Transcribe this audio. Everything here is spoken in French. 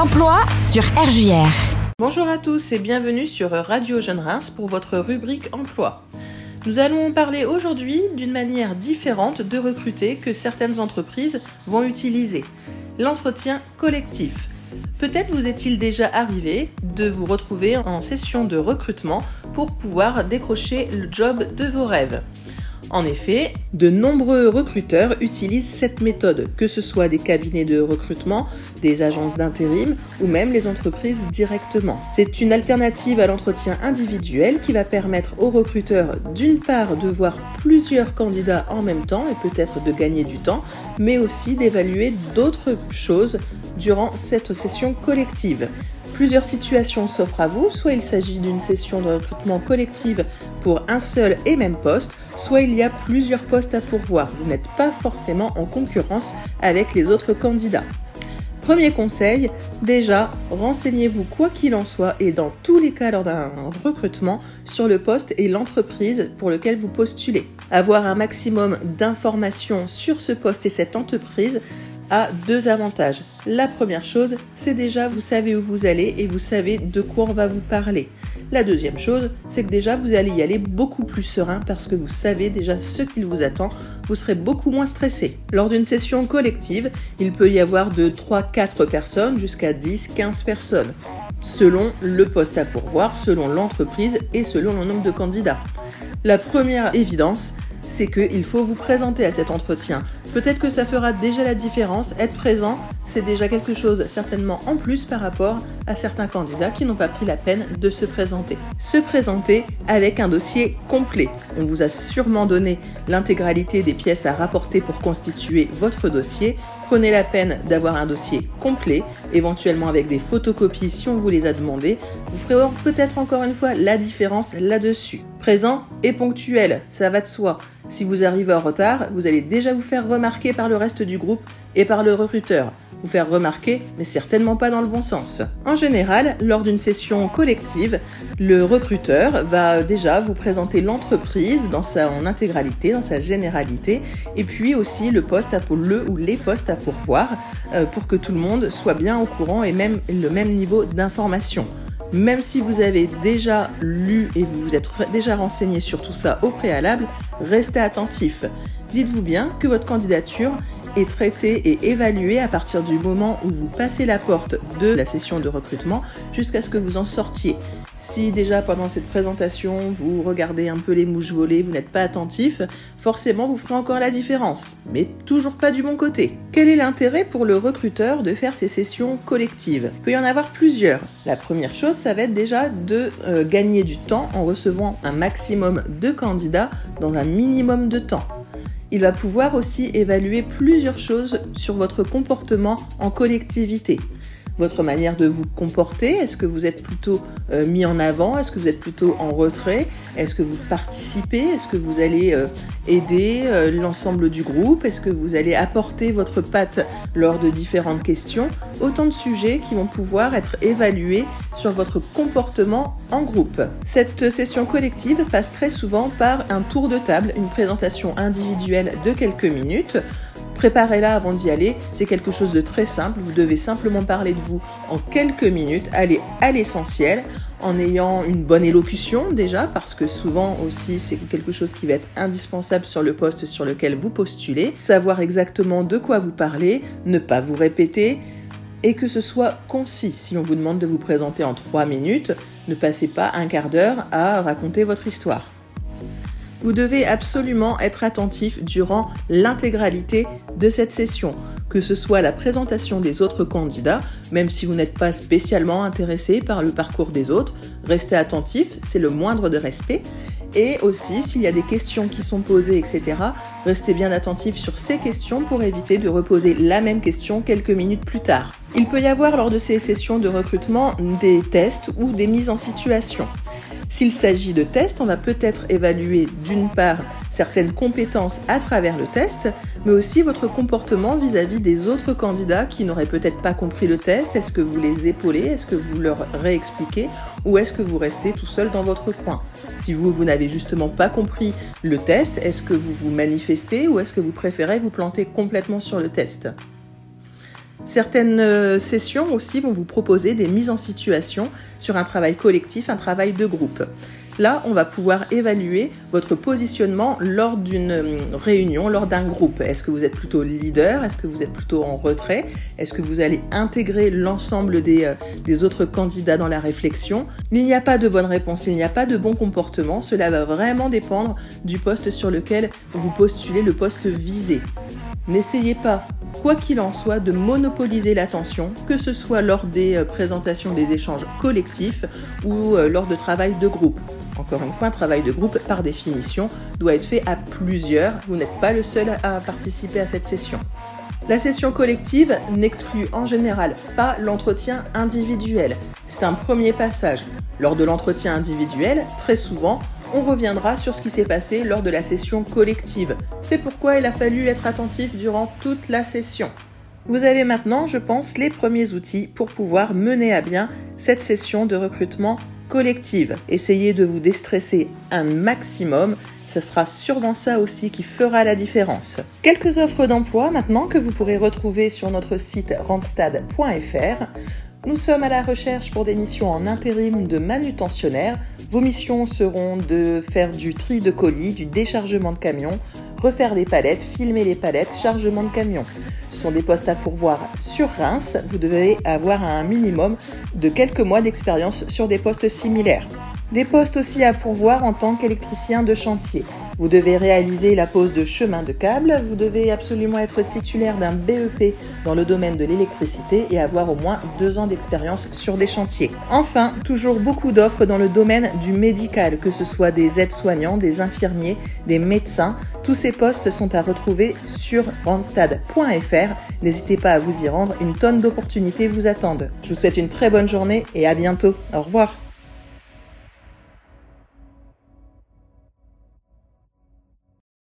L'emploi sur RJR. Bonjour à tous et bienvenue sur Radio Jeune Reims pour votre rubrique emploi. Nous allons parler aujourd'hui d'une manière différente de recruter que certaines entreprises vont utiliser. L'entretien collectif. Peut-être vous est-il déjà arrivé de vous retrouver en session de recrutement pour pouvoir décrocher le job de vos rêves. En effet, de nombreux recruteurs utilisent cette méthode, que ce soit des cabinets de recrutement, des agences d'intérim ou même les entreprises directement. C'est une alternative à l'entretien individuel qui va permettre aux recruteurs d'une part de voir plusieurs candidats en même temps et peut-être de gagner du temps, mais aussi d'évaluer d'autres choses durant cette session collective. Plusieurs situations s'offrent à vous, soit il s'agit d'une session de recrutement collective pour un seul et même poste, soit il y a plusieurs postes à pourvoir. Vous n'êtes pas forcément en concurrence avec les autres candidats. Premier conseil, déjà, renseignez-vous quoi qu'il en soit et dans tous les cas lors d'un recrutement sur le poste et l'entreprise pour lequel vous postulez. Avoir un maximum d'informations sur ce poste et cette entreprise a deux avantages. La première chose, c'est déjà vous savez où vous allez et vous savez de quoi on va vous parler. La deuxième chose, c'est que déjà vous allez y aller beaucoup plus serein parce que vous savez déjà ce qu'il vous attend, vous serez beaucoup moins stressé. Lors d'une session collective, il peut y avoir de 3-4 personnes jusqu'à 10-15 personnes, selon le poste à pourvoir, selon l'entreprise et selon le nombre de candidats. La première évidence, c'est qu'il faut vous présenter à cet entretien. Peut-être que ça fera déjà la différence. Être présent, c'est déjà quelque chose certainement en plus par rapport à certains candidats qui n'ont pas pris la peine de se présenter. Se présenter avec un dossier complet. On vous a sûrement donné l'intégralité des pièces à rapporter pour constituer votre dossier. Prenez la peine d'avoir un dossier complet, éventuellement avec des photocopies si on vous les a demandées. Vous ferez peut-être encore une fois la différence là-dessus. Présent et ponctuel, ça va de soi. Si vous arrivez en retard, vous allez déjà vous faire remarquer par le reste du groupe et par le recruteur. Vous faire remarquer, mais certainement pas dans le bon sens. En général, lors d'une session collective, le recruteur va déjà vous présenter l'entreprise dans sa intégralité, dans sa généralité, et puis aussi le poste à le ou les postes à pourvoir, euh, pour que tout le monde soit bien au courant et même le même niveau d'information. Même si vous avez déjà lu et vous vous êtes déjà renseigné sur tout ça au préalable, restez attentif. Dites-vous bien que votre candidature est traité et évalué à partir du moment où vous passez la porte de la session de recrutement jusqu'à ce que vous en sortiez. Si déjà pendant cette présentation vous regardez un peu les mouches volées, vous n'êtes pas attentif, forcément vous ferez encore la différence, mais toujours pas du bon côté. Quel est l'intérêt pour le recruteur de faire ces sessions collectives? Il peut y en avoir plusieurs. La première chose, ça va être déjà de euh, gagner du temps en recevant un maximum de candidats dans un minimum de temps. Il va pouvoir aussi évaluer plusieurs choses sur votre comportement en collectivité votre manière de vous comporter? Est-ce que vous êtes plutôt euh, mis en avant? Est-ce que vous êtes plutôt en retrait? Est-ce que vous participez? Est-ce que vous allez euh, aider euh, l'ensemble du groupe? Est-ce que vous allez apporter votre patte lors de différentes questions? Autant de sujets qui vont pouvoir être évalués sur votre comportement en groupe. Cette session collective passe très souvent par un tour de table, une présentation individuelle de quelques minutes Préparez-la avant d'y aller, c'est quelque chose de très simple, vous devez simplement parler de vous en quelques minutes, aller à l'essentiel en ayant une bonne élocution déjà, parce que souvent aussi c'est quelque chose qui va être indispensable sur le poste sur lequel vous postulez, savoir exactement de quoi vous parlez, ne pas vous répéter, et que ce soit concis. Si on vous demande de vous présenter en trois minutes, ne passez pas un quart d'heure à raconter votre histoire. Vous devez absolument être attentif durant l'intégralité de cette session, que ce soit la présentation des autres candidats, même si vous n'êtes pas spécialement intéressé par le parcours des autres, restez attentif, c'est le moindre de respect. Et aussi, s'il y a des questions qui sont posées, etc., restez bien attentif sur ces questions pour éviter de reposer la même question quelques minutes plus tard. Il peut y avoir lors de ces sessions de recrutement des tests ou des mises en situation. S'il s'agit de tests, on va peut-être évaluer d'une part certaines compétences à travers le test, mais aussi votre comportement vis-à-vis des autres candidats qui n'auraient peut-être pas compris le test. Est-ce que vous les épaulez? Est-ce que vous leur réexpliquez? Ou est-ce que vous restez tout seul dans votre coin? Si vous, vous n'avez justement pas compris le test, est-ce que vous vous manifestez ou est-ce que vous préférez vous planter complètement sur le test? Certaines euh, sessions aussi vont vous proposer des mises en situation sur un travail collectif, un travail de groupe. Là, on va pouvoir évaluer votre positionnement lors d'une euh, réunion, lors d'un groupe. Est-ce que vous êtes plutôt leader? Est-ce que vous êtes plutôt en retrait? Est-ce que vous allez intégrer l'ensemble euh, des, autres candidats dans la réflexion? Il n'y a pas de bonne réponse, il n'y a pas de bon comportement. Cela va vraiment dépendre du poste sur lequel vous postulez, le poste visé. N'essayez pas quoi qu'il en soit, de monopoliser l'attention, que ce soit lors des euh, présentations des échanges collectifs ou lors de travail de groupe. Encore une fois, un travail de groupe, par définition, doit être fait à plusieurs. Vous n'êtes pas le seul à participer à cette session. La session collective n'exclut en général pas l'entretien individuel. C'est un premier passage. Lors de l'entretien individuel, très souvent, on reviendra sur ce qui s'est passé lors de la session collective. C'est pourquoi il a fallu être attentif durant toute la session. Vous avez maintenant, je pense, les premiers outils pour pouvoir mener à bien cette session de recrutement collective. Essayez de vous déstresser un maximum. Ce sera sûrement ça aussi qui fera la différence. Quelques offres d'emploi maintenant que vous pourrez retrouver sur notre site randstad.fr. Nous sommes à la recherche pour des missions en intérim de manutentionnaire. Vos missions seront de faire du tri de colis, du déchargement de camions, refaire les palettes, filmer les palettes, chargement de camions. Ce sont des postes à pourvoir sur Reims. Vous devez avoir un minimum de quelques mois d'expérience sur des postes similaires. Des postes aussi à pourvoir en tant qu'électricien de chantier. Vous devez réaliser la pose de chemin de câble, vous devez absolument être titulaire d'un BEP dans le domaine de l'électricité et avoir au moins deux ans d'expérience sur des chantiers. Enfin, toujours beaucoup d'offres dans le domaine du médical, que ce soit des aides-soignants, des infirmiers, des médecins. Tous ces postes sont à retrouver sur randstad.fr. N'hésitez pas à vous y rendre, une tonne d'opportunités vous attendent. Je vous souhaite une très bonne journée et à bientôt. Au revoir.